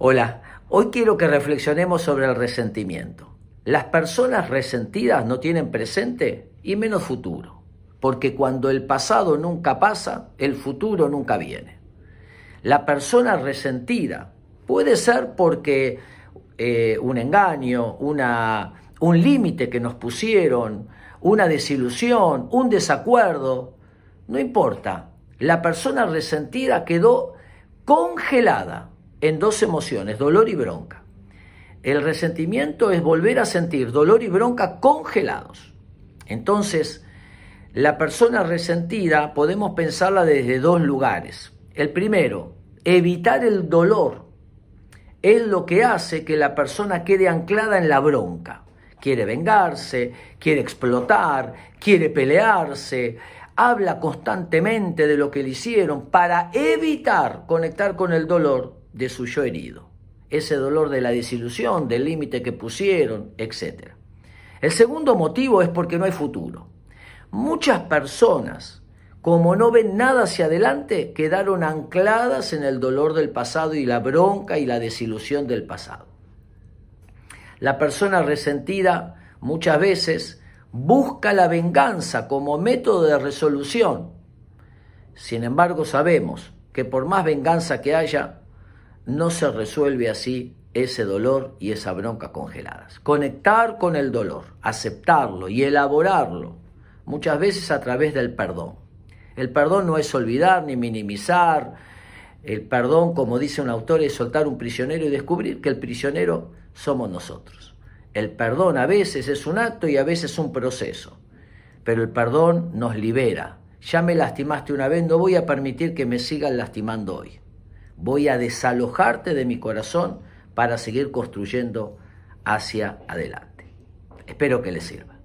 Hola, hoy quiero que reflexionemos sobre el resentimiento. Las personas resentidas no tienen presente y menos futuro, porque cuando el pasado nunca pasa, el futuro nunca viene. La persona resentida puede ser porque eh, un engaño, una, un límite que nos pusieron, una desilusión, un desacuerdo, no importa. La persona resentida quedó congelada en dos emociones, dolor y bronca. El resentimiento es volver a sentir dolor y bronca congelados. Entonces, la persona resentida podemos pensarla desde dos lugares. El primero, evitar el dolor es lo que hace que la persona quede anclada en la bronca. Quiere vengarse, quiere explotar, quiere pelearse, habla constantemente de lo que le hicieron para evitar conectar con el dolor de su yo herido, ese dolor de la desilusión, del límite que pusieron, etc. El segundo motivo es porque no hay futuro. Muchas personas, como no ven nada hacia adelante, quedaron ancladas en el dolor del pasado y la bronca y la desilusión del pasado. La persona resentida muchas veces busca la venganza como método de resolución. Sin embargo, sabemos que por más venganza que haya, no se resuelve así ese dolor y esa bronca congeladas. Conectar con el dolor, aceptarlo y elaborarlo, muchas veces a través del perdón. El perdón no es olvidar ni minimizar. El perdón, como dice un autor, es soltar un prisionero y descubrir que el prisionero somos nosotros. El perdón a veces es un acto y a veces un proceso, pero el perdón nos libera. Ya me lastimaste una vez, no voy a permitir que me sigan lastimando hoy voy a desalojarte de mi corazón para seguir construyendo hacia adelante. Espero que les sirva.